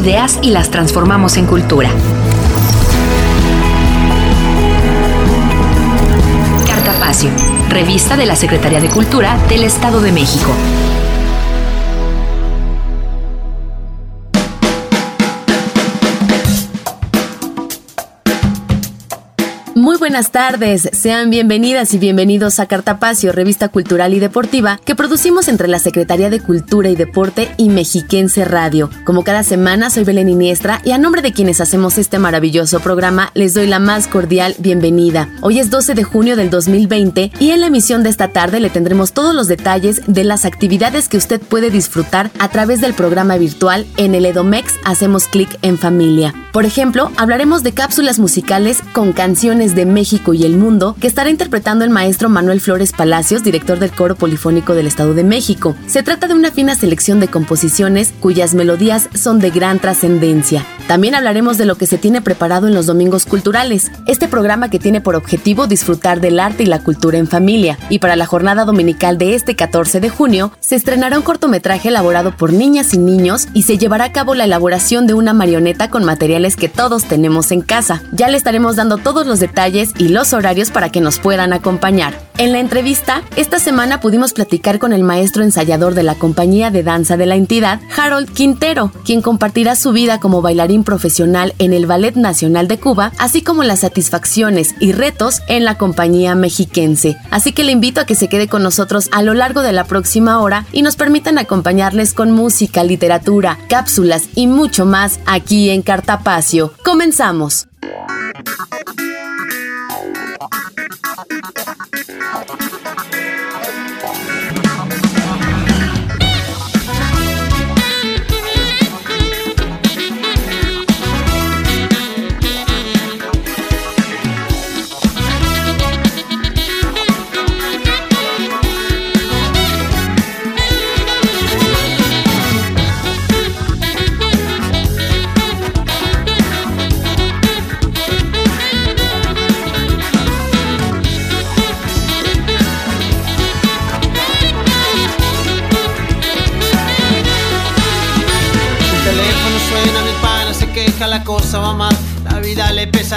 ideas y las transformamos en cultura. Cartapacio, revista de la Secretaría de Cultura del Estado de México. Buenas tardes, sean bienvenidas y bienvenidos a Cartapacio, revista cultural y deportiva que producimos entre la Secretaría de Cultura y Deporte y Mexiquense Radio. Como cada semana, soy Belén Iniestra y a nombre de quienes hacemos este maravilloso programa, les doy la más cordial bienvenida. Hoy es 12 de junio del 2020 y en la emisión de esta tarde le tendremos todos los detalles de las actividades que usted puede disfrutar a través del programa virtual en el Edomex Hacemos Clic en Familia. Por ejemplo, hablaremos de cápsulas musicales con canciones de México y el mundo que estará interpretando el maestro Manuel Flores Palacios, director del Coro Polifónico del Estado de México. Se trata de una fina selección de composiciones cuyas melodías son de gran trascendencia. También hablaremos de lo que se tiene preparado en los domingos culturales, este programa que tiene por objetivo disfrutar del arte y la cultura en familia. Y para la jornada dominical de este 14 de junio, se estrenará un cortometraje elaborado por niñas y niños y se llevará a cabo la elaboración de una marioneta con materiales que todos tenemos en casa. Ya le estaremos dando todos los detalles y los horarios para que nos puedan acompañar. En la entrevista, esta semana pudimos platicar con el maestro ensayador de la compañía de danza de la entidad, Harold Quintero, quien compartirá su vida como bailarín profesional en el Ballet Nacional de Cuba, así como las satisfacciones y retos en la compañía mexiquense. Así que le invito a que se quede con nosotros a lo largo de la próxima hora y nos permitan acompañarles con música, literatura, cápsulas y mucho más aquí en Cartapacio. Comenzamos. Thank you.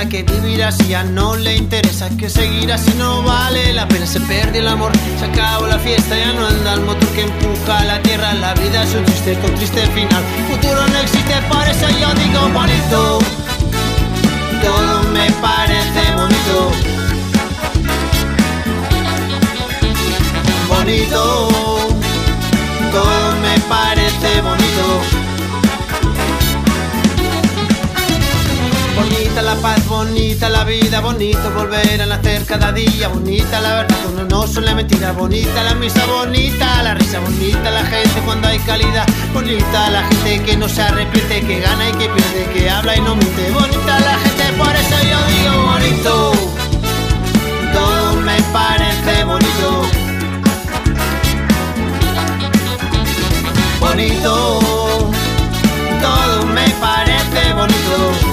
Que vivir así ya no le interesa. Que seguir así no vale la pena. Se perdió el amor, se acabó la fiesta. Ya no anda el motor que empuja la tierra. La vida es un triste con triste final. Futuro no existe, por eso yo digo bonito. Todo me parece bonito. Bonito. Todo me parece bonito. Bonita la paz, bonita la vida, bonito volver a nacer cada día, bonita la verdad, uno no suele mentira, bonita la misa, bonita la risa, bonita la gente cuando hay calidad, bonita la gente que no se arrepiente, que gana y que pierde, que habla y no miente, bonita la gente, por eso yo digo bonito, todo me parece bonito. Bonito, todo me parece bonito.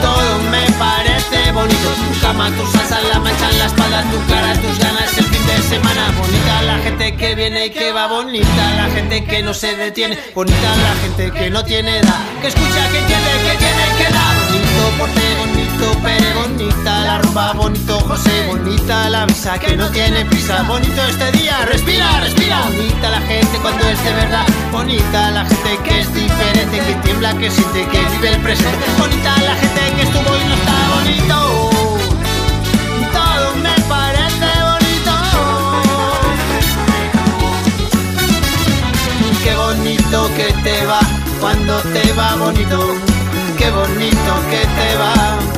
Todo me parece bonito. Tu cama, tu salsa, la mancha en la espalda, tu cara, tus ganas el fin de semana. Bonita la gente que viene y que va bonita. La gente que no se detiene. Bonita la gente que no tiene edad. Que escucha, que tiene, que tiene, que da. Bonito, porte bonito, pere bonita. La rumba bonito, José bonita. La visa que no tiene prisa. Bonito este día, respira, respira. Bonita la gente cuando es de verdad. Bonita la gente que es diferente, que tiembla, que siente, que vive el presente. Bonita la gente que estuvo y no está bonito. Todo me parece bonito. Qué bonito que te va cuando te va bonito, qué bonito que te va.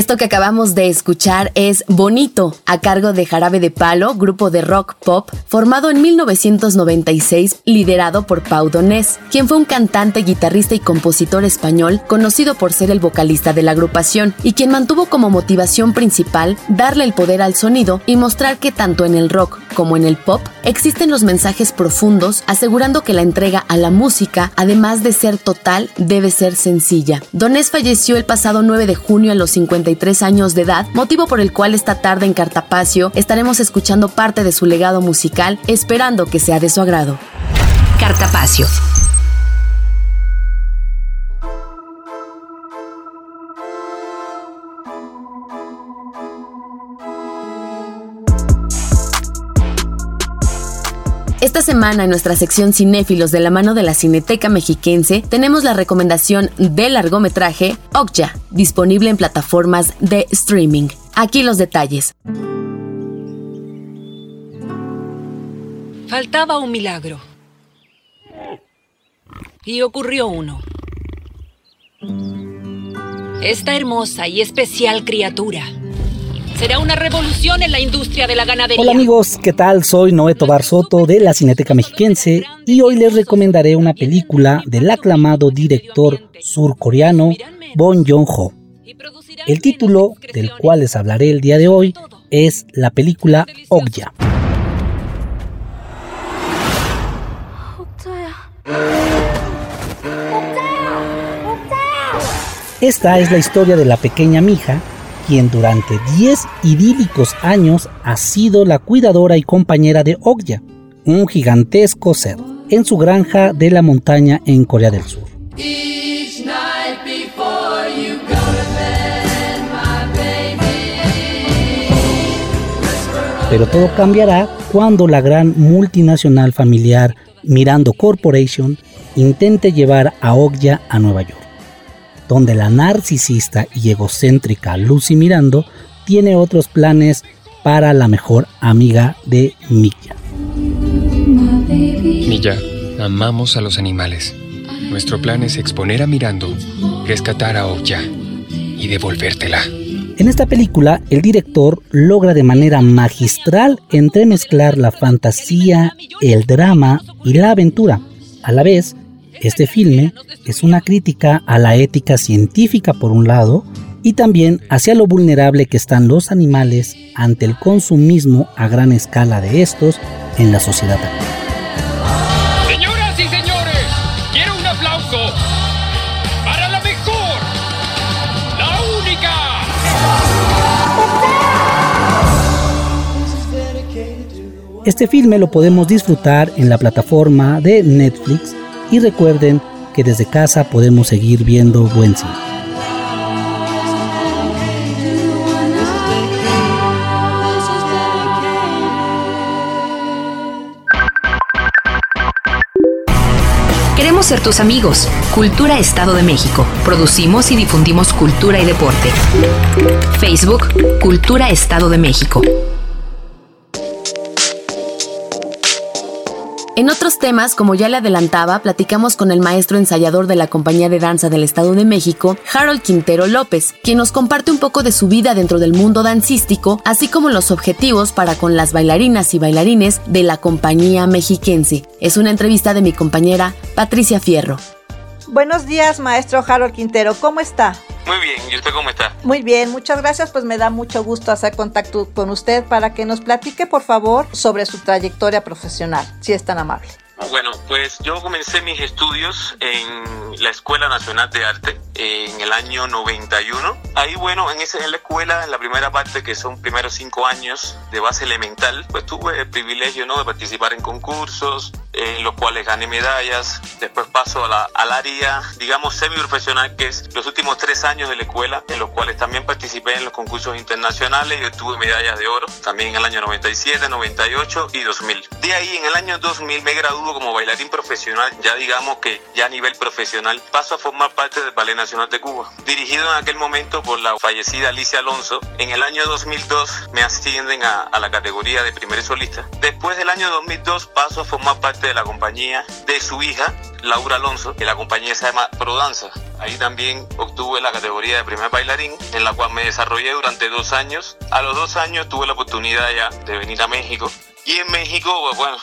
Esto que acabamos de escuchar es Bonito, a cargo de Jarabe de Palo, grupo de rock pop formado en 1996, liderado por Pau Donés, quien fue un cantante, guitarrista y compositor español conocido por ser el vocalista de la agrupación y quien mantuvo como motivación principal darle el poder al sonido y mostrar que tanto en el rock como en el pop existen los mensajes profundos, asegurando que la entrega a la música, además de ser total, debe ser sencilla. Donés falleció el pasado 9 de junio a los 50 años de edad, motivo por el cual esta tarde en Cartapacio estaremos escuchando parte de su legado musical, esperando que sea de su agrado. Cartapacio. Esta semana en nuestra sección Cinéfilos de la mano de la Cineteca Mexiquense tenemos la recomendación del largometraje Okja, disponible en plataformas de streaming. Aquí los detalles. Faltaba un milagro. Y ocurrió uno. Esta hermosa y especial criatura Será una revolución en la industria de la ganadería. Hola amigos, ¿qué tal? Soy Noé Tobar Soto de la Cineteca Mexiquense y hoy les recomendaré una película del aclamado director surcoreano Bon Joon-ho. El título del cual les hablaré el día de hoy es la película Okja. Esta es la historia de la pequeña Mija quien durante 10 idílicos años ha sido la cuidadora y compañera de Okja, un gigantesco ser, en su granja de la montaña en Corea del Sur. Pero todo cambiará cuando la gran multinacional familiar Mirando Corporation intente llevar a Okja a Nueva York donde la narcisista y egocéntrica Lucy Mirando tiene otros planes para la mejor amiga de Milla. Milla, amamos a los animales. Nuestro plan es exponer a Mirando, rescatar a Oya y devolvértela. En esta película, el director logra de manera magistral entremezclar la fantasía, el drama y la aventura. A la vez, este filme es una crítica a la ética científica por un lado y también hacia lo vulnerable que están los animales ante el consumismo a gran escala de estos en la sociedad actual. Señoras y señores, quiero un aplauso para la mejor, la única. Este filme lo podemos disfrutar en la plataforma de Netflix y recuerden que desde casa podemos seguir viendo buen cine. Queremos ser tus amigos. Cultura Estado de México. Producimos y difundimos cultura y deporte. Facebook, Cultura Estado de México. En otros temas, como ya le adelantaba, platicamos con el maestro ensayador de la Compañía de Danza del Estado de México, Harold Quintero López, quien nos comparte un poco de su vida dentro del mundo dancístico, así como los objetivos para con las bailarinas y bailarines de la Compañía Mexiquense. Es una entrevista de mi compañera Patricia Fierro. Buenos días, maestro Harold Quintero. ¿Cómo está? Muy bien, ¿y usted cómo está? Muy bien, muchas gracias. Pues me da mucho gusto hacer contacto con usted para que nos platique, por favor, sobre su trayectoria profesional, si es tan amable. Bueno, pues yo comencé mis estudios en la Escuela Nacional de Arte en el año 91. Ahí, bueno, en, ese, en la escuela, en la primera parte, que son primeros cinco años de base elemental, pues tuve el privilegio ¿no? de participar en concursos, en los cuales gané medallas. Después paso a la, al área, digamos, semi-profesional, que es los últimos tres años de la escuela, en los cuales también participé en los concursos internacionales y obtuve medallas de oro, también en el año 97, 98 y 2000. De ahí, en el año 2000, me graduó como bailarín profesional, ya digamos que ya a nivel profesional, paso a formar parte del Ballet Nacional de Cuba. Dirigido en aquel momento por la fallecida Alicia Alonso, en el año 2002 me ascienden a, a la categoría de primer solista. Después del año 2002 paso a formar parte de la compañía de su hija, Laura Alonso, que la compañía se llama Prodanza. Ahí también obtuve la categoría de primer bailarín, en la cual me desarrollé durante dos años. A los dos años tuve la oportunidad ya de venir a México. Y en México, pues bueno,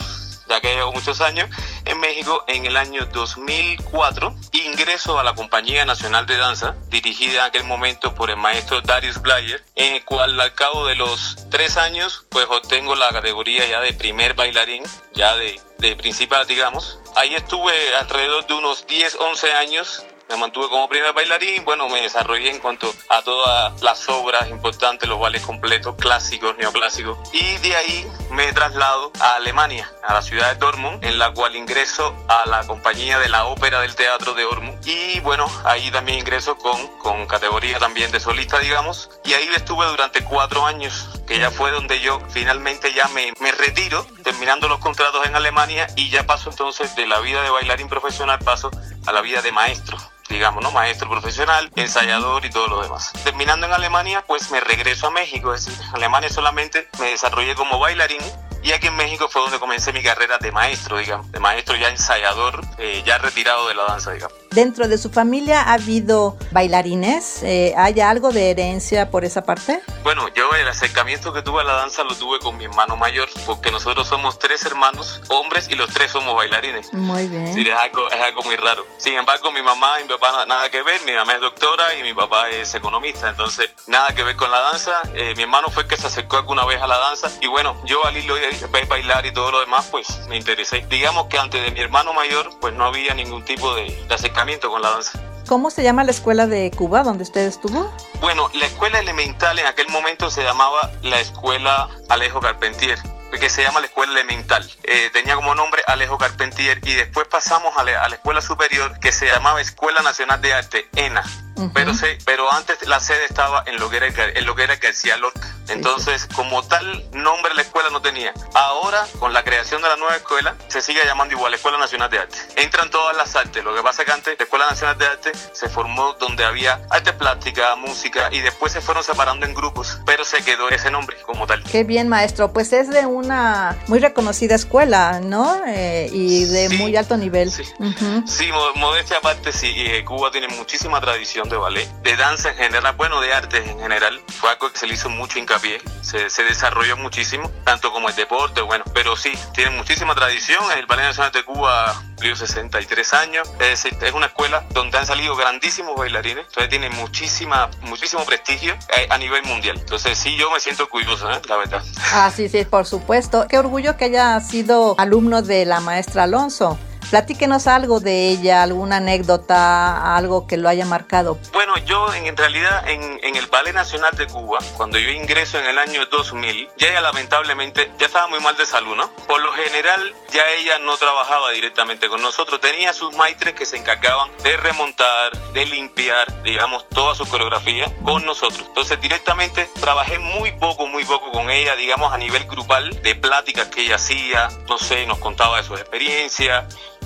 ya que llevo muchos años, en México en el año 2004 ingreso a la Compañía Nacional de Danza, dirigida en aquel momento por el maestro Darius Blayer, en el cual al cabo de los tres años pues obtengo la categoría ya de primer bailarín, ya de, de principal digamos. Ahí estuve alrededor de unos 10, 11 años me mantuve como primer bailarín, bueno, me desarrollé en cuanto a todas las obras importantes, los bailes completos, clásicos, neoclásicos, y de ahí me traslado a Alemania, a la ciudad de Dortmund, en la cual ingreso a la compañía de la ópera del teatro de Dortmund, y bueno, ahí también ingreso con, con categoría también de solista, digamos, y ahí estuve durante cuatro años, que ya fue donde yo finalmente ya me, me retiro, terminando los contratos en Alemania, y ya paso entonces de la vida de bailarín profesional, paso a la vida de maestro digamos, ¿no? Maestro profesional, ensayador y todo lo demás. Terminando en Alemania, pues me regreso a México, es decir, Alemania solamente me desarrollé como bailarín y aquí en México fue donde comencé mi carrera de maestro, digamos, de maestro ya ensayador, eh, ya retirado de la danza, digamos. ¿Dentro de su familia ha habido bailarines? Eh, ¿Hay algo de herencia por esa parte? Bueno, yo el acercamiento que tuve a la danza lo tuve con mi hermano mayor, porque nosotros somos tres hermanos hombres y los tres somos bailarines. Muy bien. Sí, es algo, es algo muy raro. Sin embargo, mi mamá y mi papá nada que ver, mi mamá es doctora y mi papá es economista, entonces nada que ver con la danza. Eh, mi hermano fue el que se acercó alguna vez a la danza y bueno, yo al irlo ver bailar y todo lo demás, pues me interesé. Digamos que antes de mi hermano mayor, pues no había ningún tipo de, de acercamiento con la danza. ¿Cómo se llama la escuela de Cuba donde usted estuvo? Bueno, la escuela elemental en aquel momento se llamaba la escuela Alejo Carpentier que se llama la escuela elemental. Eh, tenía como nombre Alejo Carpentier y después pasamos a la, a la, escuela superior que se llamaba Escuela Nacional de Arte, ENA. Uh -huh. pero, se, pero antes la sede estaba en lo que era, en lo que era García Lorca. Entonces, sí, sí. como tal nombre la escuela no tenía. Ahora, con la creación de la nueva escuela, se sigue llamando igual Escuela Nacional de Arte. Entran todas las artes. Lo que pasa es que antes la Escuela Nacional de Arte se formó donde había arte plástica, música y después se fueron separando en grupos, pero se quedó ese nombre como tal. Qué bien, maestro. Pues es de una muy reconocida escuela, ¿no? Eh, y de sí, muy alto nivel. Sí, uh -huh. sí modestia aparte, sí. Eh, Cuba tiene muchísima tradición de ballet, de danza en general, bueno, de arte en general. Fue algo que se le hizo mucho hincapié se, se, desarrolló muchísimo, tanto como el deporte, bueno, pero sí, tiene muchísima tradición. El Ballet Nacional de Cuba cumplió 63 años, es una escuela donde han salido grandísimos bailarines, entonces tiene muchísima, muchísimo prestigio a, a nivel mundial. Entonces sí, yo me siento orgulloso, ¿eh? la verdad. Ah, sí, sí, por supuesto. Qué orgullo que haya sido alumno de la maestra Alonso. Platíquenos algo de ella, alguna anécdota, algo que lo haya marcado. Bueno, yo en, realidad en, en, el Ballet Nacional de Cuba, cuando yo ingreso en el año 2000, ya ella lamentablemente ya estaba muy mal de salud, ¿no? Por lo general ya ella no trabajaba directamente con nosotros, tenía sus maestres que se encargaban de remontar, de limpiar, digamos, toda su coreografía con nosotros. Entonces directamente trabajé muy poco, muy poco con ella, digamos, a nivel grupal, de pláticas que ella hacía, no sé, nos contaba de sus experiencias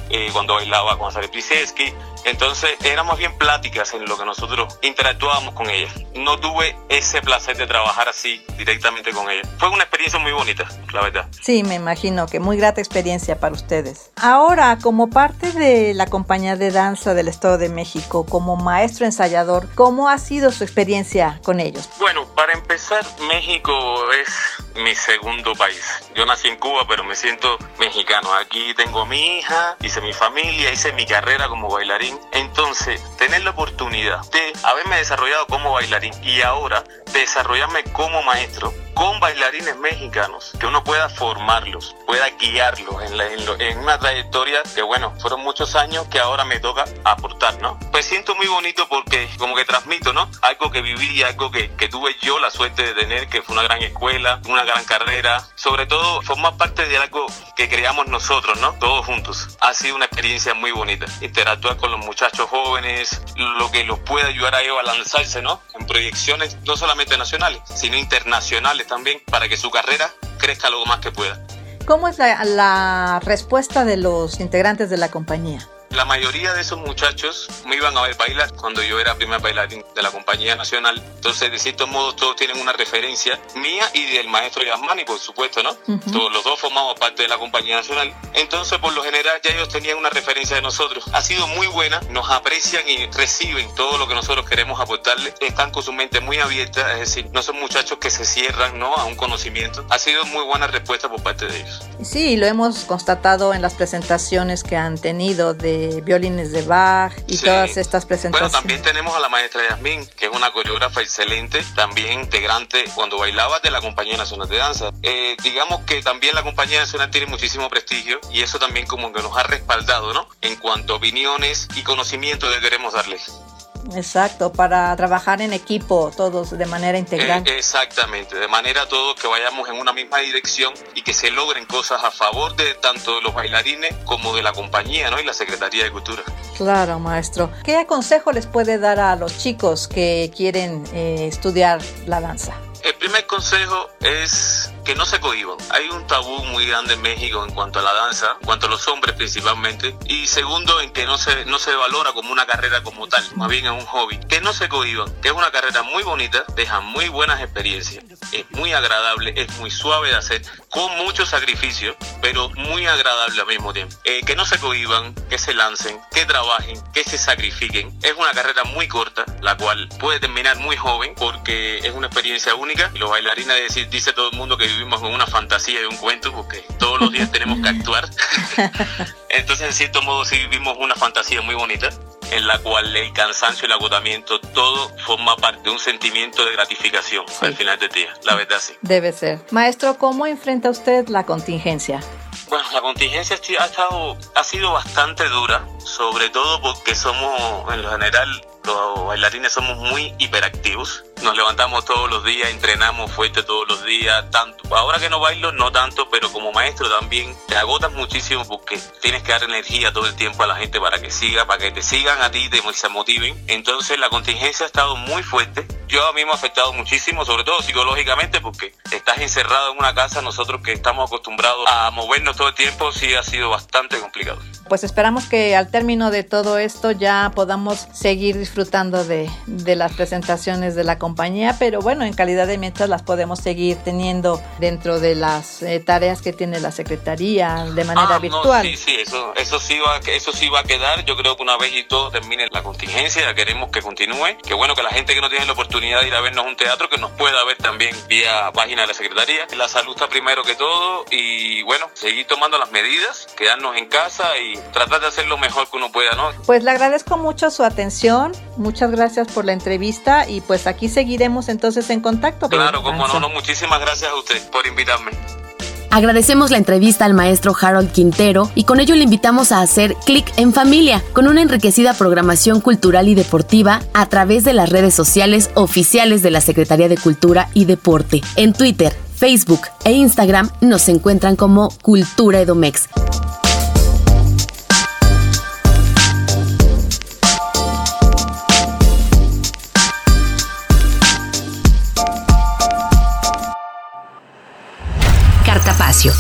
eh, cuando bailaba con Sari Pliseski. Entonces éramos bien pláticas en lo que nosotros interactuábamos con ella. No tuve ese placer de trabajar así directamente con ella. Fue una experiencia muy bonita, la verdad. Sí, me imagino que muy grata experiencia para ustedes. Ahora, como parte de la compañía de danza del Estado de México, como maestro ensayador, ¿cómo ha sido su experiencia con ellos? Bueno, para empezar, México es mi segundo país. Yo nací en Cuba, pero me siento mexicano. Aquí tengo a mi hija, hice mi familia, hice mi carrera como bailarín. Entonces, tener la oportunidad de haberme desarrollado como bailarín y ahora desarrollarme como maestro con bailarines mexicanos, que uno pueda formarlos, pueda guiarlos en, en, una trayectoria que, bueno, fueron muchos años que ahora me toca aportar, ¿no? Pues siento muy bonito porque como que transmito, ¿no? Algo que viví y algo que, que tuve yo la suerte de tener, que fue una gran escuela, una gran carrera, sobre todo formar parte de algo que creamos nosotros, ¿no? Todos juntos. Ha sido una experiencia muy bonita. Interactuar con los muchachos jóvenes, lo que los puede ayudar a ellos a lanzarse, ¿no? En proyecciones no solamente nacionales, sino internacionales también para que su carrera crezca lo más que pueda. ¿Cómo es la respuesta de los integrantes de la compañía? La mayoría de esos muchachos me iban a ver bailar cuando yo era primer bailarín de la compañía nacional. Entonces, de cierto modo, todos tienen una referencia mía y del maestro Yasmani, por supuesto, ¿no? Todos los dos formamos parte de la compañía nacional. Entonces, por lo general, ya ellos tenían una referencia de nosotros. Ha sido muy buena, nos aprecian y reciben todo lo que nosotros queremos aportarles. Están con su mente muy abierta, es decir, no son muchachos que se cierran, ¿no? A un conocimiento. Ha sido muy buena respuesta por parte de ellos. Sí, lo hemos constatado en las presentaciones que han tenido de violines de Bach y todas estas presentaciones. Bueno, también tenemos a la maestra Yasmín, que es una coreógrafa excelente, también integrante cuando bailaba de la Compañía Nacional de Danza. Eh, digamos que también la Compañía Nacional tiene muchísimo prestigio y eso también como que nos ha respaldado, ¿no? En cuanto a opiniones y conocimiento que queremos darles. Exacto, para trabajar en equipo todos de manera integral. Eh, exactamente, de manera todos que vayamos en una misma dirección y que se logren cosas a favor de tanto de los bailarines como de la compañía ¿no? y la Secretaría de Cultura. Claro, maestro. ¿Qué consejo les puede dar a los chicos que quieren eh, estudiar la danza? El primer consejo es que no se cohiban. Hay un tabú muy grande en México en cuanto a la danza, en cuanto a los hombres principalmente. Y segundo, en que no se, no se valora como una carrera como tal, más bien es un hobby. Que no se cohiban, que es una carrera muy bonita, deja muy buenas experiencias, es muy agradable, es muy suave de hacer, con mucho sacrificio, pero muy agradable al mismo tiempo. Eh, que no se cohiban, que se lancen, que trabajen, que se sacrifiquen. Es una carrera muy corta, la cual puede terminar muy joven porque es una experiencia única. Los bailarines, dice todo el mundo que vivimos en una fantasía y un cuento porque todos los días tenemos que actuar. Entonces, en cierto modo, sí vivimos una fantasía muy bonita en la cual el cansancio y el agotamiento, todo forma parte de un sentimiento de gratificación al final del día, la verdad sí. Debe ser. Maestro, ¿cómo enfrenta usted la contingencia? Bueno, la contingencia ha, estado, ha sido bastante dura, sobre todo porque somos, en lo general, los bailarines somos muy hiperactivos. Nos levantamos todos los días, entrenamos fuerte todos los días, tanto. Ahora que no bailo, no tanto, pero como maestro también te agotas muchísimo porque tienes que dar energía todo el tiempo a la gente para que siga, para que te sigan a ti, te se motiven. Entonces la contingencia ha estado muy fuerte. Yo a mí me ha afectado muchísimo, sobre todo psicológicamente, porque estás encerrado en una casa, nosotros que estamos acostumbrados a movernos todo el tiempo, sí ha sido bastante complicado. Pues esperamos que al término de todo esto ya podamos seguir disfrutando de, las presentaciones de la compañía, pero bueno, en calidad de mientras las podemos seguir teniendo dentro de las eh, tareas que tiene la Secretaría de manera ah, virtual. sí, sí, eso, eso, sí va, eso sí va a quedar. Yo creo que una vez y todo termine la contingencia, queremos que continúe. Que bueno que la gente que no tiene la oportunidad de ir a vernos un teatro, que nos pueda ver también vía página de la Secretaría. La salud está primero que todo y bueno, seguir tomando las medidas, quedarnos en casa y tratar de hacer lo mejor que uno pueda, ¿no? Pues le agradezco mucho su atención, muchas gracias por la entrevista y pues aquí seguiremos entonces en contacto. Claro, como no, no, muchísimas gracias a usted por invitarme. Agradecemos la entrevista al maestro Harold Quintero y con ello le invitamos a hacer clic en familia con una enriquecida programación cultural y deportiva a través de las redes sociales oficiales de la Secretaría de Cultura y Deporte. En Twitter, Facebook e Instagram nos encuentran como Cultura Edomex. Siento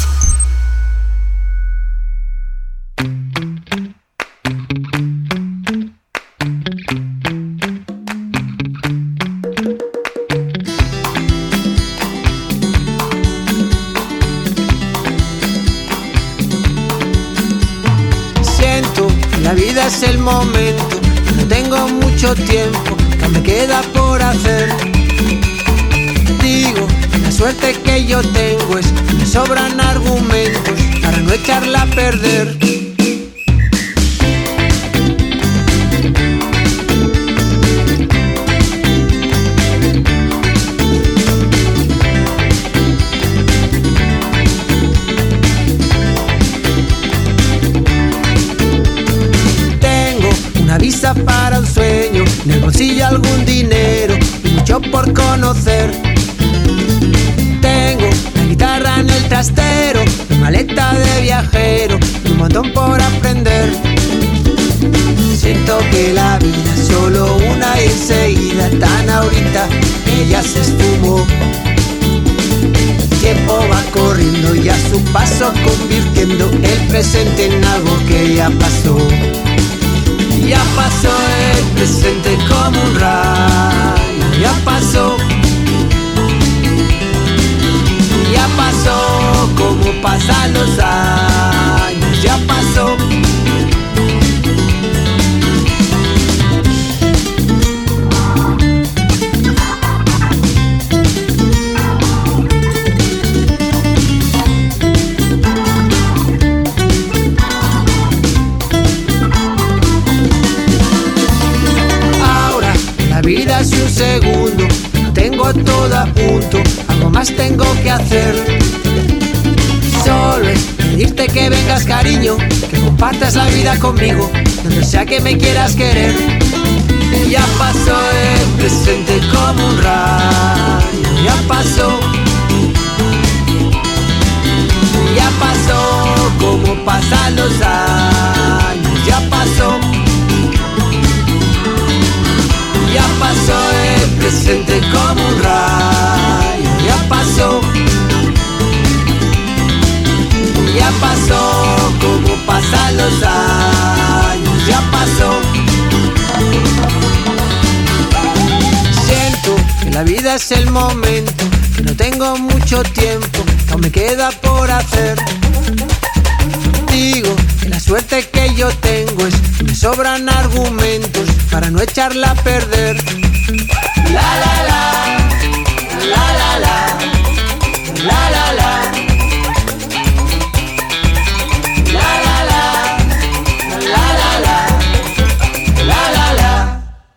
que la vida es el momento, no tengo mucho tiempo, que me queda por hacer. Digo, suerte que yo tengo es sobran argumentos para no echarla a perder. Una y enseguida tan ahorita ya se esfumó. El tiempo va corriendo y a su paso convirtiendo el presente en algo que ya pasó. Ya pasó el presente como un rayo, ya pasó. Ya pasó como pasan los años, ya pasó. La vida es un segundo, tengo todo a punto, algo más tengo que hacer. Solo es pedirte que vengas cariño, que compartas la vida conmigo, donde sea que me quieras querer. Ya pasó el presente como un rayo, ya pasó. Ya pasó como pasan los años, Ya pasó el presente como un rayo, ya pasó. Ya pasó como pasan los años, ya pasó. Siento que la vida es el momento, que no tengo mucho tiempo, aún me queda por hacer. Digo la suerte que yo tengo es me sobran argumentos para no echarla a perder. La la, la la la, la la la. La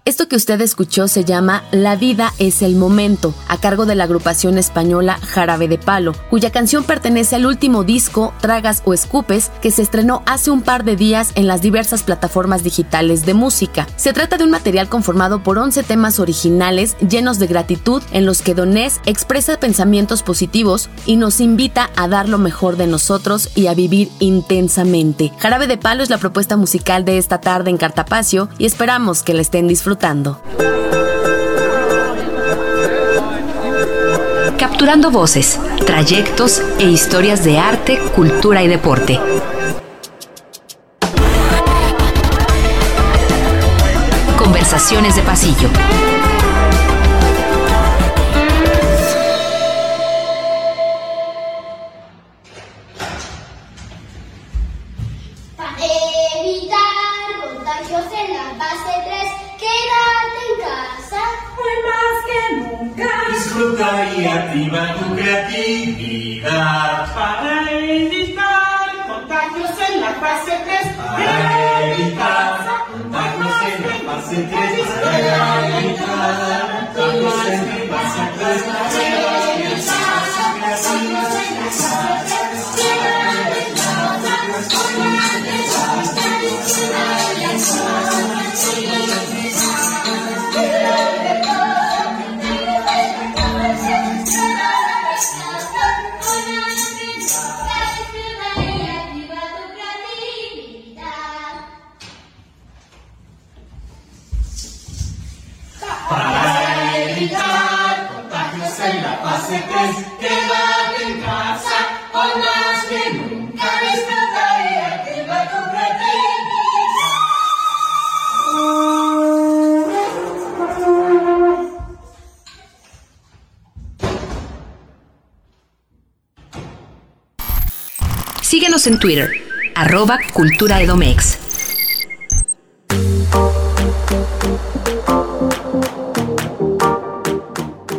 Esto que usted escuchó se llama La vida es el momento, a cargo de la agrupación española Jarabe de Palo, cuya canción pertenece al último disco Tragas o Escupes, que se estrenó hace un par de días en las diversas plataformas digitales de música. Se trata de un material conformado por 11 temas originales llenos de gratitud en los que Donés expresa pensamientos positivos y nos invita a dar lo mejor de nosotros y a vivir intensamente. Jarabe de Palo es la propuesta musical de esta tarde en Cartapacio y esperamos que la estén disfrutando. Capturando voces, trayectos e historias de arte, cultura y deporte. Conversaciones de pasillo. Síguenos en Twitter, arroba Cultura Edomex.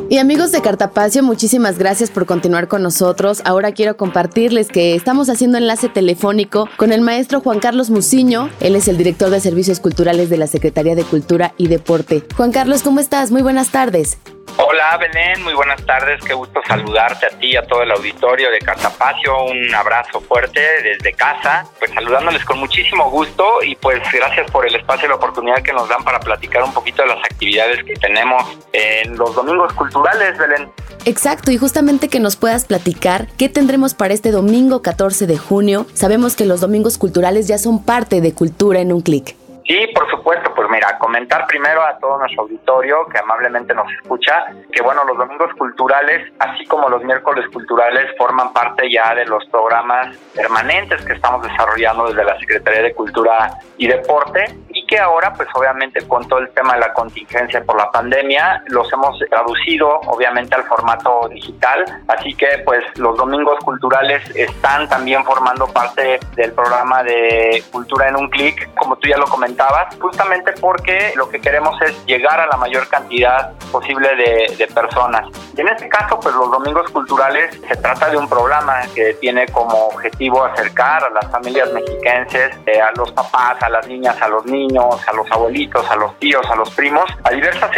Y amigos de Cartapacio, muchísimas gracias por continuar con nosotros. Ahora quiero compartirles que estamos haciendo enlace telefónico con el maestro Juan Carlos Muciño. Él es el director de Servicios Culturales de la Secretaría de Cultura y Deporte. Juan Carlos, ¿cómo estás? Muy buenas tardes. Hola Belén, muy buenas tardes, qué gusto saludarte a ti y a todo el auditorio de Cartapacio, un abrazo fuerte desde casa, pues saludándoles con muchísimo gusto y pues gracias por el espacio y la oportunidad que nos dan para platicar un poquito de las actividades que tenemos en los domingos culturales, Belén. Exacto, y justamente que nos puedas platicar qué tendremos para este domingo 14 de junio. Sabemos que los domingos culturales ya son parte de Cultura en un clic. Sí, por supuesto, pues mira, comentar primero a todo nuestro auditorio que amablemente nos escucha, que bueno, los domingos culturales, así como los miércoles culturales, forman parte ya de los programas permanentes que estamos desarrollando desde la Secretaría de Cultura y Deporte y que ahora, pues obviamente con todo el tema de la contingencia por la pandemia, los hemos traducido obviamente al formato digital, así que pues los domingos culturales están también formando parte del programa de Cultura en un clic, como tú ya lo comentaste justamente porque lo que queremos es llegar a la mayor cantidad posible de, personas. Y en este caso, pues los domingos culturales se trata de un programa que tiene como objetivo acercar a las familias mexiquenses, eh, a los papás, a las niñas, a los niños, a los abuelitos, a los tíos, a los primos, a diversas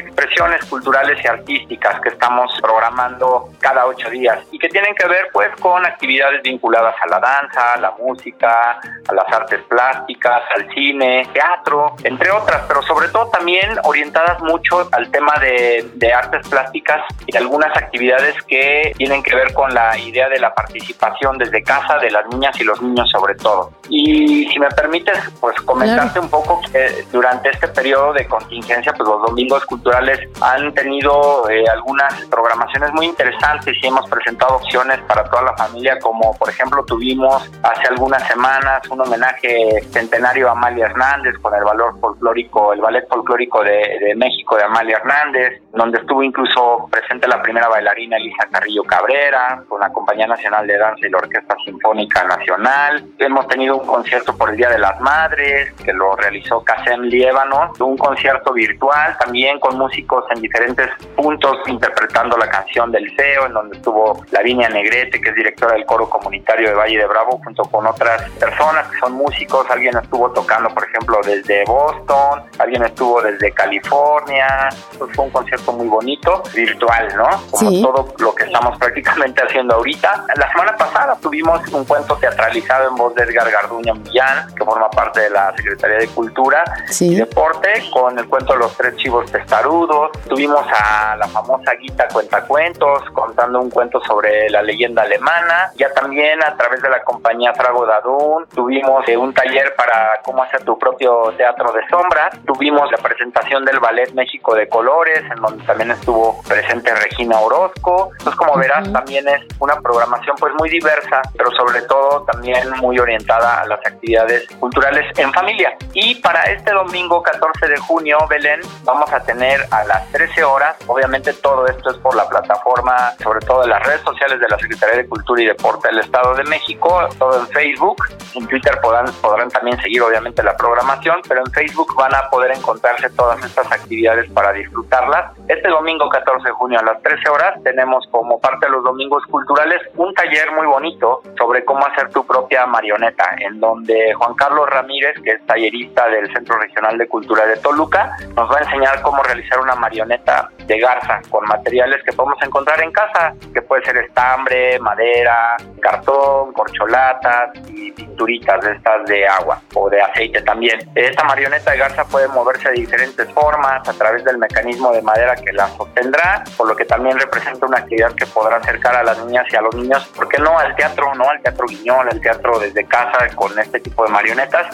culturales y artísticas que estamos programando cada ocho días y que tienen que ver pues con actividades vinculadas a la danza, a la música, a las artes plásticas, al cine, teatro entre otras, pero sobre todo también orientadas mucho al tema de, artes plásticas y algunas actividades que tienen que ver con la idea de la participación desde casa de las niñas y los niños sobre todo. Y si me permites, pues comentarte un poco que durante este periodo de contingencia, pues los domingos culturales han tenido eh, algunas programaciones muy interesantes y hemos presentado opciones para toda la familia, como por ejemplo tuvimos hace algunas semanas un homenaje centenario a Amalia Hernández con el valor folclórico, el ballet folclórico de, México de Amalia Hernández, donde estuvo incluso presente la primera bailarina Elisa Carrillo Cabrera, con la Compañía Nacional de Danza y la Orquesta Sinfónica Nacional. Hemos tenido un concierto por el Día de las Madres, que lo realizó Casem Liébano, un concierto virtual también con músicos en diferentes puntos interpretando la canción del CEO, en donde estuvo Lavinia Negrete, que es directora del coro comunitario de Valle de Bravo, junto con otras personas que son músicos. Alguien estuvo tocando, por ejemplo, desde de Boston, alguien estuvo desde California, pues fue un concierto muy bonito, virtual, ¿no? Como todo lo que estamos prácticamente haciendo ahorita. La semana pasada tuvimos un cuento teatralizado en voz de Edgar Garduña Millán, que forma parte de la Secretaría de Cultura y Deporte, con el cuento Los Tres Chivos Testarudos. Tuvimos a la famosa Guita Cuentacuentos, contando un cuento sobre la leyenda alemana. Ya también a través de la compañía Frago Dadún tuvimos eh, un taller para cómo hacer tu propio Teatro de Sombras. Tuvimos la presentación del Ballet México de Colores, en donde también estuvo presente Regina Orozco. Entonces, como verás, también es una programación pues muy diversa, pero sobre todo también muy orientada a las actividades culturales en familia. Y para este domingo 14 de junio, Belén, vamos a tener a las 13 horas, obviamente todo esto es por la plataforma, sobre todo de las redes sociales de la Secretaría de Cultura y Deporte del Estado de México, todo en Facebook, en Twitter podrán, podrán también seguir obviamente la programación, pero en Facebook van a poder encontrarse todas estas actividades para disfrutarlas. Este domingo 14 de junio a las 13 horas tenemos como parte de los domingos culturales un taller muy bonito sobre cómo hacer tu propia marioneta, en donde Juan Carlos Ramírez, que es tallerista del Centro Regional de Cultura de Toluca, nos va a enseñar cómo realizar una marioneta de garza con materiales que podemos encontrar en casa, que puede ser estambre, madera, cartón, corcholatas y pinturitas de estas de agua o de aceite también. Esta marioneta de garza puede moverse de diferentes formas a través del mecanismo de madera que la sostendrá, por lo que también representa una actividad que podrá acercar a las niñas y a los niños, ¿por qué no al teatro, no al teatro guiñol, al teatro desde casa con este tipo de marionetas?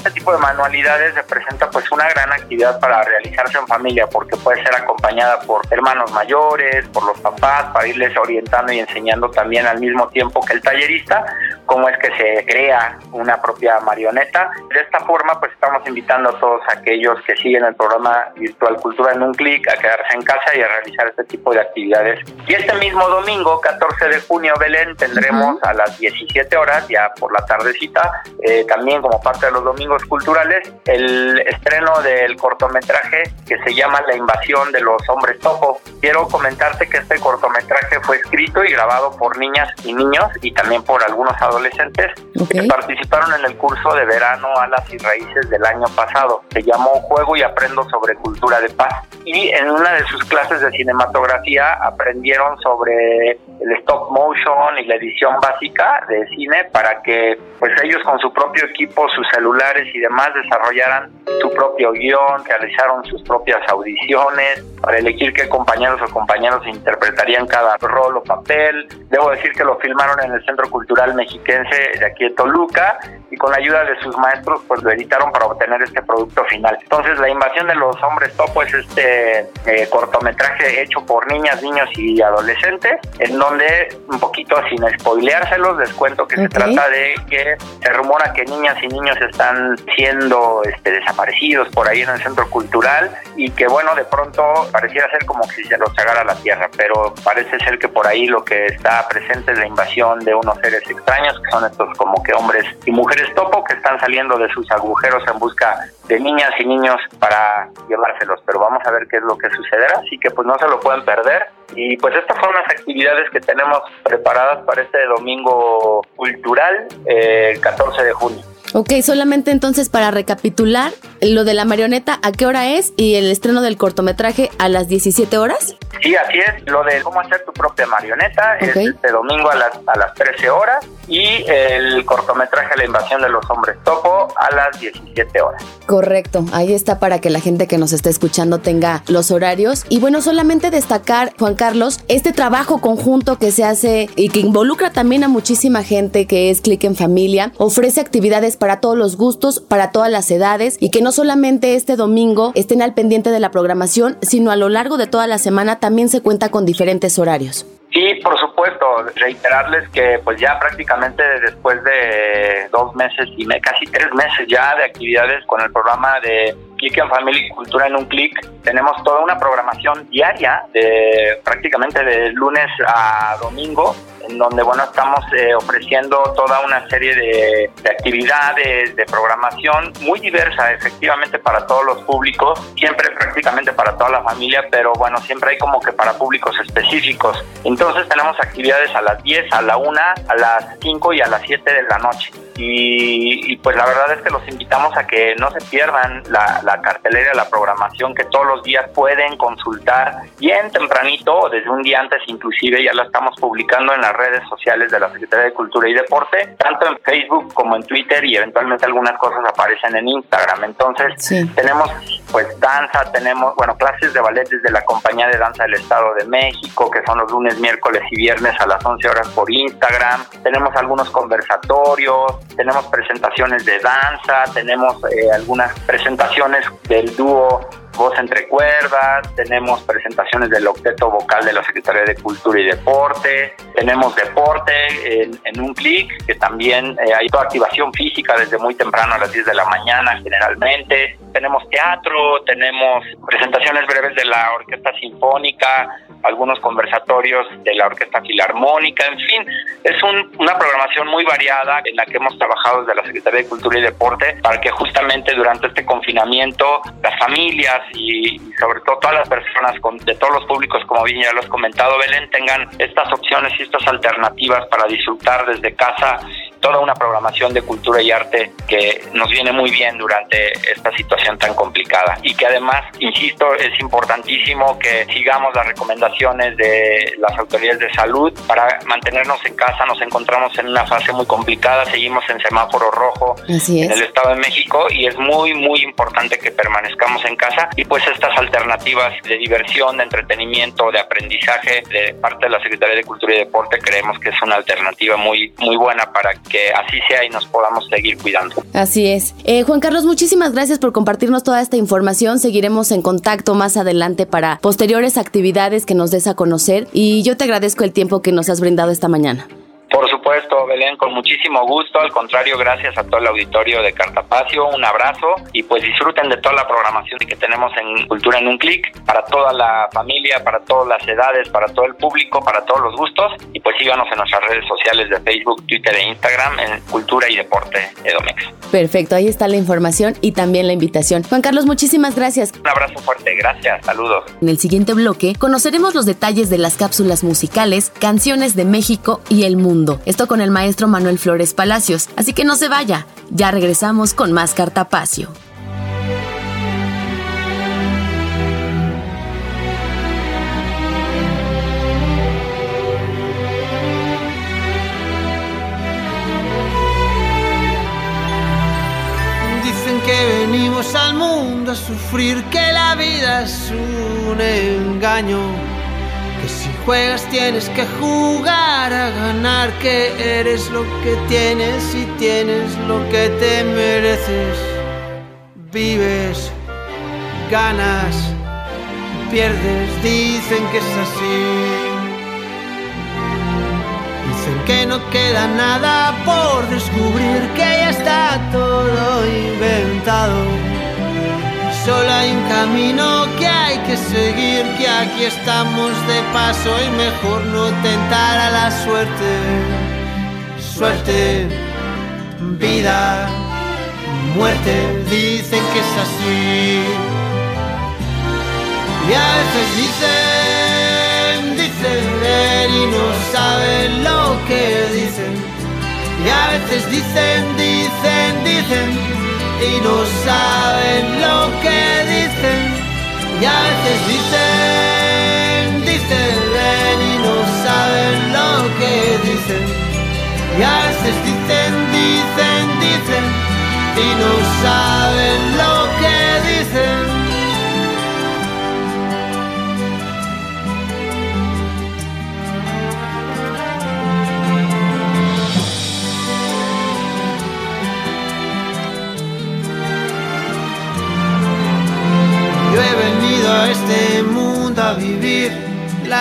Este tipo de manualidades representa pues una gran actividad para realizarse en familia porque puede ser acompañada por hermanos mayores, por los papás, para irles orientando y enseñando también al mismo tiempo que el tallerista, cómo es que se crea una propia marioneta. De esta forma, pues estamos invitando a todos aquellos que siguen el programa Virtual Cultura en un clic a quedarse en casa y a realizar este tipo de actividades. Y este mismo domingo, 14 de junio, Belén, tendremos a las 17 horas, ya por la tardecita, eh, también como parte de los domingos culturales, el estreno del cortometraje que se llama La invasión de los hombres topo. Quiero comentarte que este cortometraje fue escrito y grabado por niñas y niños y también por algunos adolescentes que participaron en el curso de verano Alas y Raíces del año pasado. Se llamó Juego y Aprendo sobre Cultura de Paz. Y en una de sus clases de cinematografía aprendieron sobre el stop motion y la edición básica de cine para que pues ellos con su propio equipo, sus celulares y demás desarrollaran su propio guion, realizaron sus propias audiciones para elegir qué compañeros o compañeros interpretarían cada rol o papel. Debo decir que lo filmaron en el Centro Cultural Mexiquense de aquí de Toluca y con la ayuda de sus maestros pues lo editaron para obtener este producto final. Entonces la invasión de los hombres topo es este eh, cortometraje hecho por niñas, niños y adolescentes en donde un poquito sin spoileárselos les cuento que se trata de que se rumora que niñas y niños están siendo este, desaparecidos por ahí en el centro cultural y que bueno de pronto pareciera ser como si se los tragara la tierra pero parece ser que por ahí lo que está presente es la invasión de unos seres extraños que son estos como que hombres y mujeres topo que están saliendo de sus agujeros en busca de niñas y niños para llevárselos, pero vamos a ver qué es lo que sucederá, así que pues no se lo pueden perder. Y pues estas son las actividades que tenemos preparadas para este domingo cultural, eh, el 14 de junio. Ok, solamente entonces para recapitular, lo de la marioneta, ¿a qué hora es? Y el estreno del cortometraje a las 17 horas. Sí, así es. Lo de cómo hacer tu propia marioneta es este domingo a las, a las 13 horas y el cortometraje La invasión de los hombres topo a las 17 horas. Correcto, ahí está para que la gente que nos está escuchando tenga los horarios. Y bueno, solamente destacar, Juan Carlos, este trabajo conjunto que se hace y que involucra también a muchísima gente que es Click en Familia, ofrece actividades para todos los gustos, para todas las edades y que no solamente este domingo estén al pendiente de la programación, sino a lo largo de toda la semana también se cuenta con diferentes horarios. Sí, por supuesto, reiterarles que pues ya prácticamente después de dos meses y casi tres meses ya de actividades con el programa de Click en Family Cultura en un clic, tenemos toda una programación diaria de prácticamente de lunes a domingo en donde bueno estamos eh, ofreciendo toda una serie de, actividades, de programación muy diversa, efectivamente para todos los públicos, siempre prácticamente para toda la familia, pero bueno, siempre hay como que para públicos específicos. Entonces tenemos actividades a las 10, a la 1, a las 5 y a las 7 de la noche. Y, pues la verdad es que los invitamos a que no se pierdan la, la cartelera, la programación que todos los días pueden consultar bien tempranito, desde un día antes inclusive, ya la estamos publicando en la redes sociales de la Secretaría de Cultura y Deporte, tanto en Facebook como en Twitter y eventualmente algunas cosas aparecen en Instagram. Entonces, tenemos pues danza, tenemos, bueno, clases de ballet desde la Compañía de Danza del Estado de México, que son los lunes, miércoles y viernes a las 11 horas por Instagram. Tenemos algunos conversatorios, tenemos presentaciones de danza, tenemos eh, algunas presentaciones del dúo Voz entre Cuerdas, tenemos presentaciones del octeto vocal de la Secretaría de Cultura y Deporte, tenemos deporte en, un clic, que también eh, hay toda activación física desde muy temprano a las 10 de la mañana generalmente, tenemos teatro, tenemos presentaciones breves de la Orquesta Sinfónica, algunos conversatorios de la Orquesta Filarmónica, en fin, es una programación muy variada en la que hemos trabajado desde la Secretaría de Cultura y Deporte para que justamente durante este confinamiento las familias y, sobre todo todas las personas de todos los públicos, como bien ya lo has comentado, Belén, tengan estas opciones y estas alternativas para disfrutar desde casa toda una programación de cultura y arte que nos viene muy bien durante esta situación tan complicada. Y que además, insisto, es importantísimo que sigamos las recomendaciones de las autoridades de salud para mantenernos en casa. Nos encontramos en una fase muy complicada, seguimos en semáforo rojo en el Estado de México y es muy, muy importante que permanezcamos en casa. Y pues estas alternativas de diversión, de entretenimiento, de aprendizaje de parte de la Secretaría de Cultura y Deporte creemos que es una alternativa muy, muy buena para que así sea y nos podamos seguir cuidando. Así es. Eh, Juan Carlos, muchísimas gracias por compartirnos toda esta información. Seguiremos en contacto más adelante para posteriores actividades que nos des a conocer y yo te agradezco el tiempo que nos has brindado esta mañana. Por supuesto, Belén, con muchísimo gusto. Al contrario, gracias a todo el auditorio de Cartapacio. Un abrazo y pues disfruten de toda la programación que tenemos en Cultura en un Clic para toda la familia, para todas las edades, para todo el público, para todos los gustos. Y pues síganos en nuestras redes sociales de Facebook, Twitter e Instagram en Cultura y Deporte Edomex. Perfecto, ahí está la información y también la invitación. Juan Carlos, muchísimas gracias. Un abrazo fuerte, gracias, saludos. En el siguiente bloque conoceremos los detalles de las cápsulas musicales, canciones de México y el mundo. Esto con el maestro Manuel Flores Palacios. Así que no se vaya, ya regresamos con más Cartapacio. Venimos al mundo a sufrir, que la vida es un engaño. Juegas tienes que jugar a ganar, que eres lo que tienes y tienes lo que te mereces. Vives, ganas, pierdes, dicen que es así. Dicen que no queda nada por descubrir, que ya está todo inventado. Solo hay un camino que hay que seguir, que aquí estamos de paso y mejor no tentar a la suerte. Suerte, vida, muerte, dicen que es así. Y a veces dicen, dicen y no saben lo que dicen. Y a veces dicen, dicen, dicen y no saben lo que dicen. Y a veces dicen, dicen y no saben lo que dicen. Y a veces dicen, dicen, dicen y no saben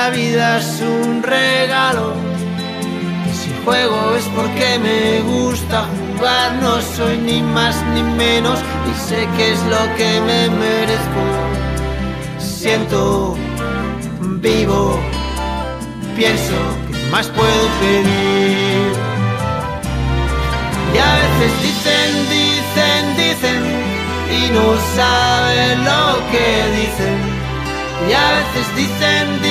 la vida es un regalo. Si juego es porque me gusta jugar, no soy ni más ni menos y sé que es lo que me merezco. Siento, vivo, pienso que más puedo pedir. Y a veces dicen, dicen, dicen y no saben lo que dicen. Y a veces dicen, dicen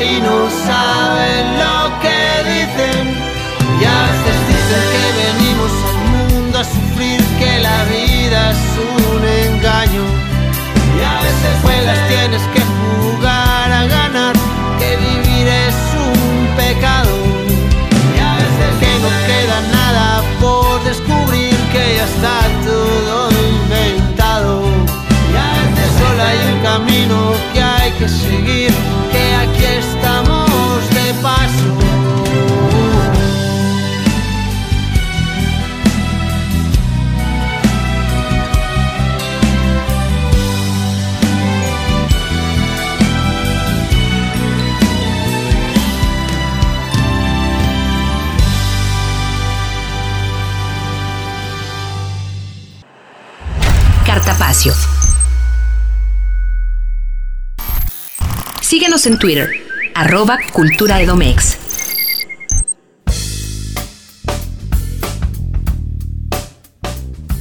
y no saben lo que dicen. Y a veces dicen que venimos al mundo a sufrir, que la vida es un engaño. Y a veces juegas, tienes que jugar a ganar, que vivir es un pecado. Y a veces que no queda nada por descubrir, que ya está todo inventado. Y a veces solo hay un camino que hay que seguir, en Twitter, arroba Cultura Edomex.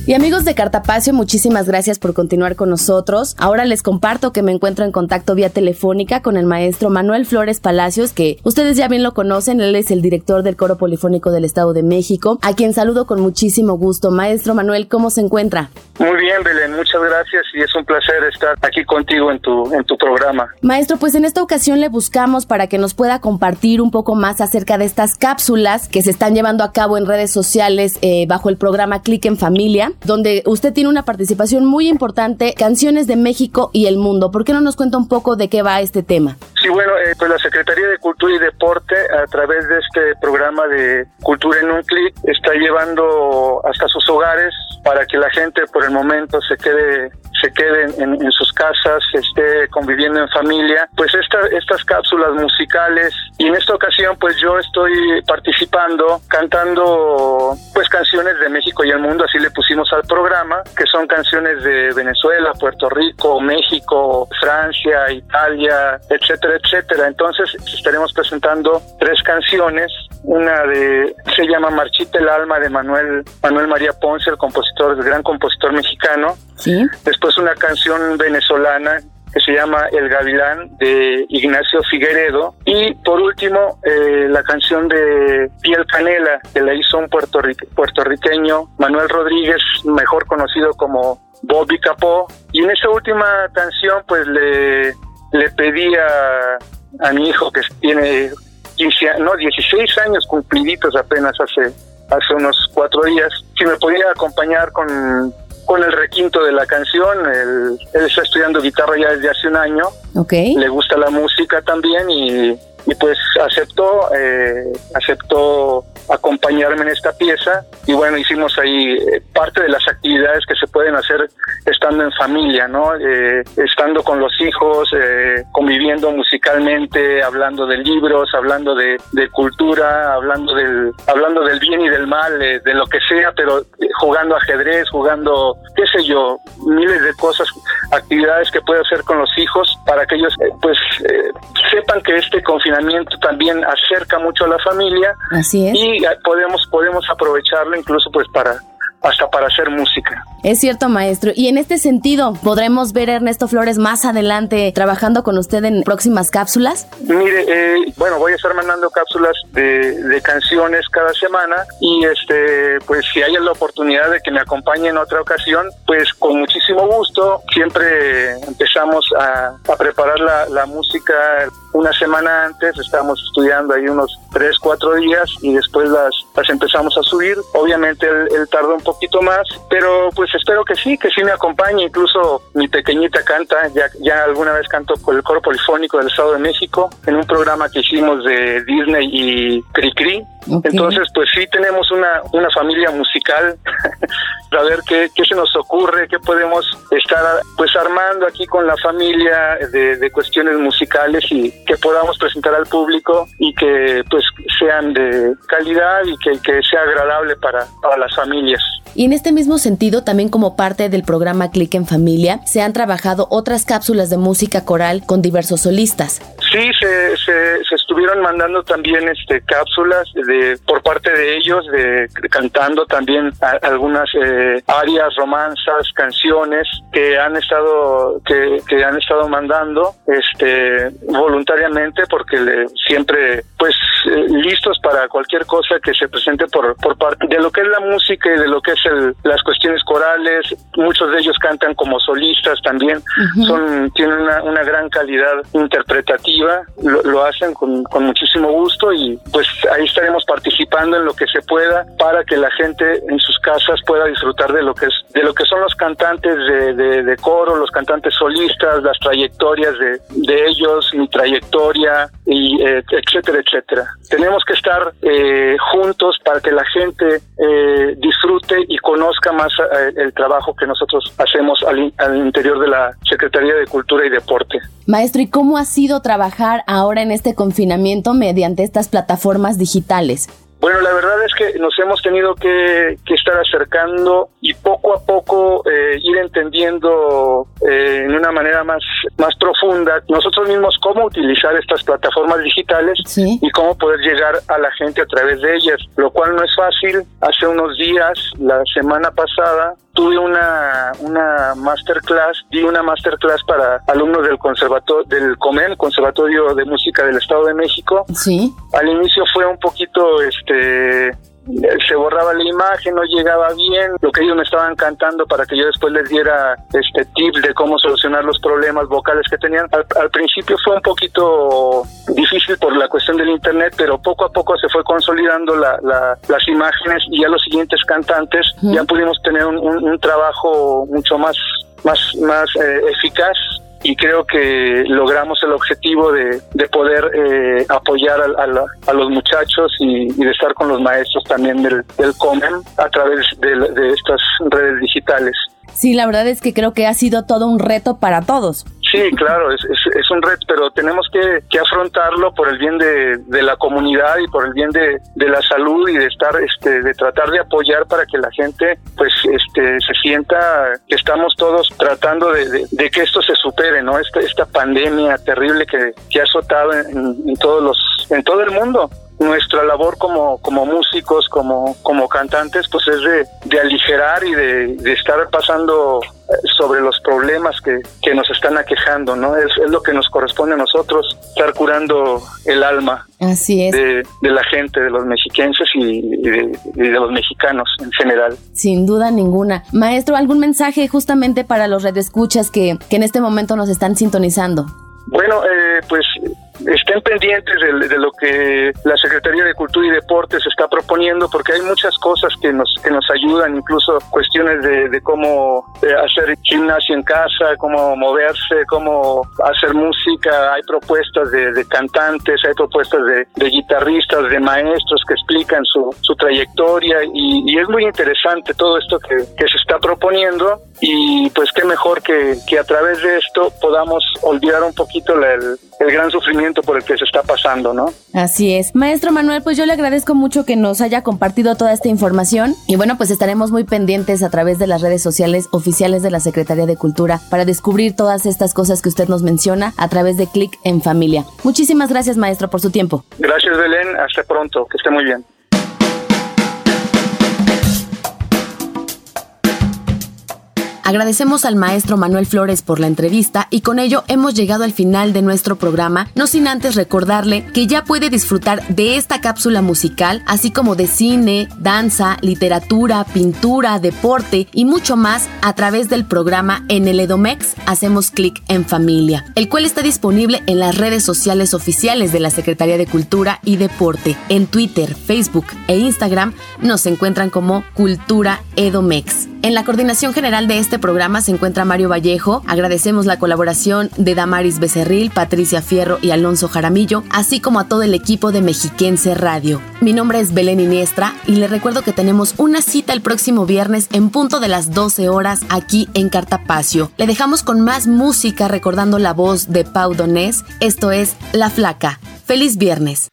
Y amigos de Cartapacio, muchísimas gracias por continuar con nosotros. Ahora les comparto que me encuentro en contacto vía telefónica con el maestro Manuel Flores Palacios, que ustedes ya bien lo conocen, él es el director del Coro Polifónico del Estado de México, a quien saludo con muchísimo gusto. Maestro Manuel, ¿cómo se encuentra? Muy bien, Belén, muchas gracias y es un placer estar aquí contigo en tu, en tu programa. Maestro, pues en esta ocasión le buscamos para que nos pueda compartir un poco más acerca de estas cápsulas que se están llevando a cabo en redes sociales eh, bajo el programa Click en Familia donde usted tiene una participación muy importante, Canciones de México y el Mundo. ¿Por qué no nos cuenta un poco de qué va este tema? Sí, bueno, eh, pues la Secretaría de Cultura y Deporte, a través de este programa de Cultura en un Clic, está llevando hasta sus hogares para que la gente por el momento se quede se queden en, sus casas, esté conviviendo en familia, pues estas cápsulas musicales y en esta ocasión pues yo estoy participando cantando pues canciones de México y el mundo, así le pusimos al programa, que son canciones de Venezuela, Puerto Rico, México, Francia, Italia, etcétera, etcétera. Entonces estaremos presentando tres canciones, una de se llama Marchita el alma de Manuel Manuel María Ponce, el compositor, el gran compositor mexicano. Sí. Después una canción venezolana que se llama El Gavilán de Ignacio Figueredo. Y por último eh, la canción de Piel Canela que la hizo un puertorriqueño Manuel Rodríguez mejor conocido como Bobby Capó. Y en esa última canción pues le, le pedí a, mi hijo que tiene 15, no, 16 años cumpliditos apenas hace hace unos cuatro días si me podía acompañar con con el requinto de la canción. Él, está estudiando guitarra ya desde hace un año. Okay. Le gusta la música también y, y pues aceptó, eh, aceptó acompañarme en esta pieza y bueno, hicimos ahí eh, parte de las actividades que se pueden hacer estando en familia, ¿no? Eh, estando con los hijos, eh, conviviendo musicalmente, hablando de libros, hablando de, cultura, hablando del, hablando del bien y del mal, de lo que sea, pero jugando ajedrez, jugando, qué sé yo, miles de cosas, actividades que puede hacer con los hijos para que ellos pues sepan que este confinamiento también acerca mucho a la familia. Así es. Y podemos, podemos aprovecharlo incluso pues para hasta para hacer música. Es cierto, maestro. Y en este sentido, ¿podremos ver a Ernesto Flores más adelante trabajando con usted en próximas cápsulas? Mire, eh, bueno, voy a estar mandando cápsulas de, canciones cada semana y este, pues si hay la oportunidad de que me acompañe en otra ocasión, pues con muchísimo gusto. Siempre empezamos a, preparar la, la música una semana antes, estábamos estudiando ahí unos tres, cuatro días y después las, las empezamos a subir. Obviamente él, él tardó un poquito más, pero pues espero que sí, que sí me acompañe. Incluso mi pequeñita canta, ya, ya alguna vez canto con el coro polifónico del Estado de México en un programa que hicimos de Disney y Cricri. Entonces, pues sí tenemos una, una familia musical, a ver qué, qué se nos ocurre, qué podemos estar pues armando aquí con la familia de, de cuestiones musicales y que podamos presentar al público y que pues sean de calidad y que, que sea agradable para, para las familias. Y en este mismo sentido, también como parte del programa Click en Familia, se han trabajado otras cápsulas de música coral con diversos solistas. Sí, se, se, estuvieron mandando también este cápsulas de por parte de ellos, de cantando también algunas eh, arias, romanzas, canciones que han estado que, que han estado mandando este voluntariamente porque le, siempre pues eh, listos para cualquier cosa que se presente por por parte de lo que es la música y de lo que es las cuestiones corales, muchos de ellos cantan como solistas también, son tienen una, gran calidad interpretativa, lo, hacen con, muchísimo gusto y pues ahí estaremos participando en lo que se pueda para que la gente en sus casas pueda disfrutar de lo que es de lo que son los cantantes de, coro, los cantantes solistas, las trayectorias de, de ellos, mi trayectoria y eh, etcétera, etcétera. Tenemos que estar eh, juntos para que la gente eh, disfrute y conozca más el trabajo que nosotros hacemos al, interior de la Secretaría de Cultura y Deporte. Maestro, ¿y cómo ha sido trabajar ahora en este confinamiento mediante estas plataformas digitales? sociales. Bueno, la verdad es que nos hemos tenido que, estar acercando y poco a poco eh, ir entendiendo eh, en una manera más, más profunda nosotros mismos cómo utilizar estas plataformas digitales y cómo poder llegar a la gente a través de ellas, lo cual no es fácil. Hace unos días, la semana pasada, tuve una, una masterclass, di una masterclass para alumnos del conservatorio, del COMEN, Conservatorio de Música del Estado de México. Sí. Al inicio fue un poquito, este, se borraba la imagen, no llegaba bien, lo que ellos me estaban cantando para que yo después les diera este tips de cómo solucionar los problemas vocales que tenían. Al, principio fue un poquito difícil por la cuestión del internet, pero poco a poco se fue consolidando la, las imágenes y ya los siguientes cantantes ya pudimos tener un, trabajo mucho más, más, más eh, eficaz y creo que logramos el objetivo de, de poder eh, apoyar a, a, los muchachos y, de estar con los maestros también del, del COMEN a través de estas redes digitales. Sí, la verdad es que creo que ha sido todo un reto para todos. Sí, claro, es, un reto, pero tenemos que, afrontarlo por el bien de, la comunidad y por el bien de, la salud y de estar, este, de tratar de apoyar para que la gente, pues, este, se sienta que estamos todos tratando de, que esto se supere, ¿no? Esta, esta pandemia terrible que, ha azotado en todos los, en todo el mundo nuestra labor como, como músicos, como, como cantantes, pues es de, de aligerar y de, de, estar pasando eh, sobre los problemas que, que nos están aquejando, ¿no? Es, es, lo que nos corresponde a nosotros, estar curando el alma Así es. De, de la gente, de los mexiquenses y, y, de, y, de, los mexicanos en general. Sin duda ninguna. Maestro, ¿algún mensaje justamente para los redescuchas que, que en este momento nos están sintonizando? Bueno, eh, pues estén pendientes de, lo que la Secretaría de Cultura y Deportes está proponiendo, porque hay muchas cosas que nos, que nos ayudan, incluso cuestiones de, cómo eh, hacer gimnasia en casa, cómo moverse, cómo hacer música. Hay propuestas de, cantantes, hay propuestas de, guitarristas, de maestros que explican su, su trayectoria y, es muy interesante todo esto que, que, se está proponiendo y pues qué mejor que, que a través de esto podamos olvidar un poquito el, el gran sufrimiento por el que se está pasando, ¿no? Así es. Maestro Manuel, pues yo le agradezco mucho que nos haya compartido toda esta información y bueno, pues estaremos muy pendientes a través de las redes sociales oficiales de la Secretaría de Cultura para descubrir todas estas cosas que usted nos menciona a través de Click en Familia. Muchísimas gracias, maestro, por su tiempo. Gracias, Belén. Hasta pronto. Que esté muy bien. Agradecemos al maestro Manuel Flores por la entrevista y con ello hemos llegado al final de nuestro programa, no sin antes recordarle que ya puede disfrutar de esta cápsula musical, así como de cine, danza, literatura, pintura, deporte y mucho más a través del programa en el Edomex Hacemos Clic en Familia, el cual está disponible en las redes sociales oficiales de la Secretaría de Cultura y Deporte. En Twitter, Facebook e Instagram nos encuentran como Cultura Edomex. En la coordinación general de este programa se encuentra Mario Vallejo. Agradecemos la colaboración de Damaris Becerril, Patricia Fierro y Alonso Jaramillo, así como a todo el equipo de Mexiquense Radio. Mi nombre es Belén Iniestra y le recuerdo que tenemos una cita el próximo viernes en punto de las 12 horas aquí en Cartapacio. Le dejamos con más música recordando la voz de Pau Donés. Esto es La Flaca. Feliz viernes.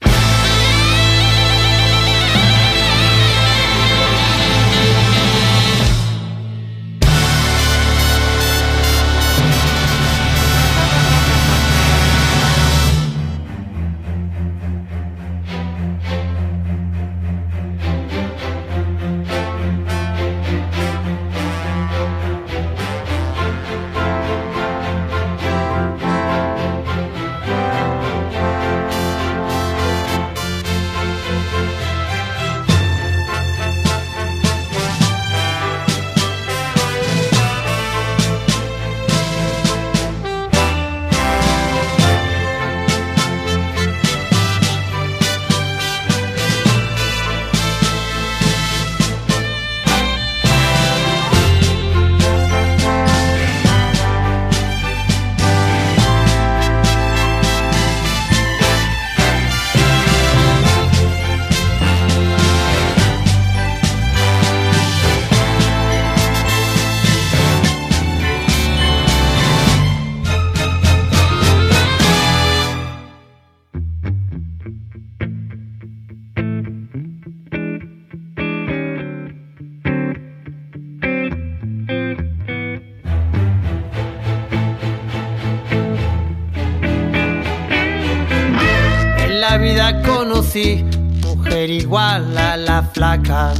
Mujer igual a la flaca,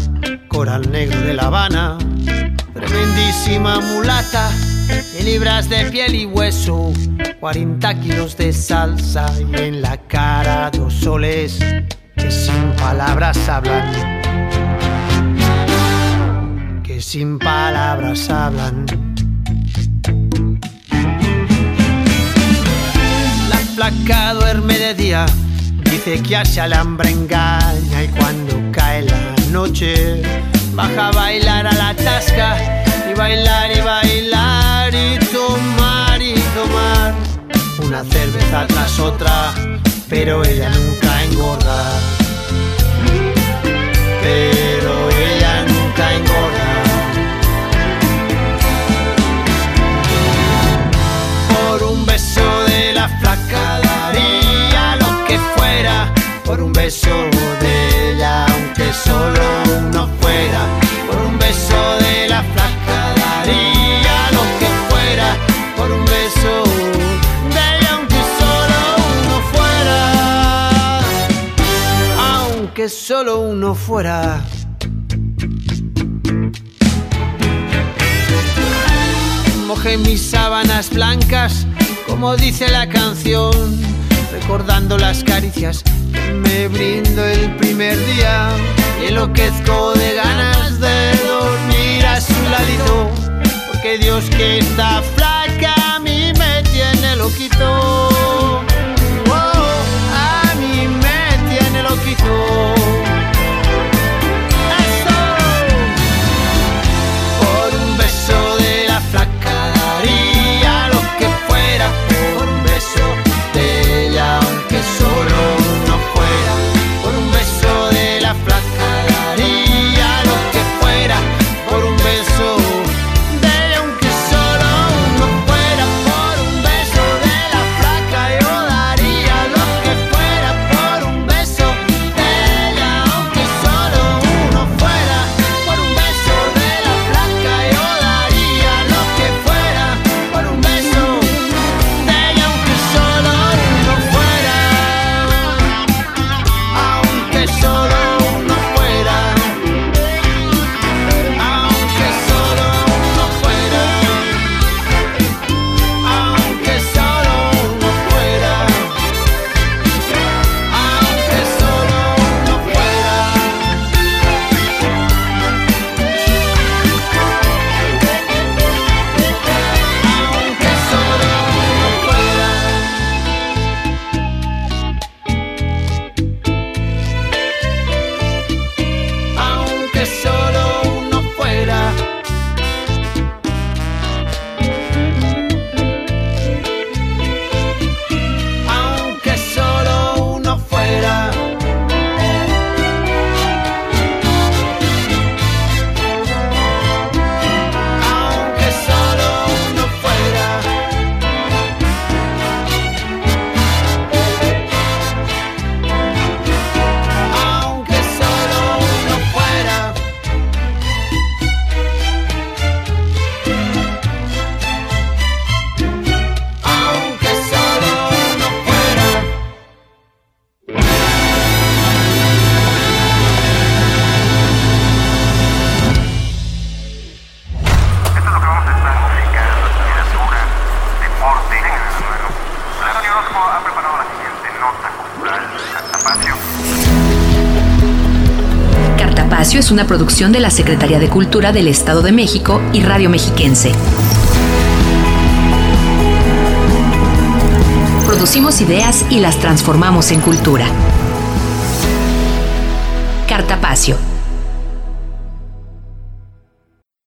coral negro de La Habana, tremendísima mulata, de libras de piel y hueso, 40 kilos de salsa y en la cara dos soles que sin palabras hablan, que sin palabras hablan. La flaca duerme de día Dice que hace al hambre engaña y cuando cae la noche baja a bailar a la tasca y bailar y bailar y tomar y tomar una cerveza tras otra, pero ella nunca engorda. Por un beso de ella, aunque solo uno fuera, por un beso de la flaca daría lo que fuera, por un beso de ella, aunque solo uno fuera, aunque solo uno fuera. Mojé mis sábanas blancas, como dice la canción, recordando las caricias me brindo el primer día. Y enloquezco de ganas de dormir a su ladito, porque Dios que está flaca a mí me tiene loquito. Oh, a mí me tiene loquito. Una producción de la Secretaría de Cultura del Estado de México y Radio Mexiquense. Producimos ideas y las transformamos en cultura. Cartapacio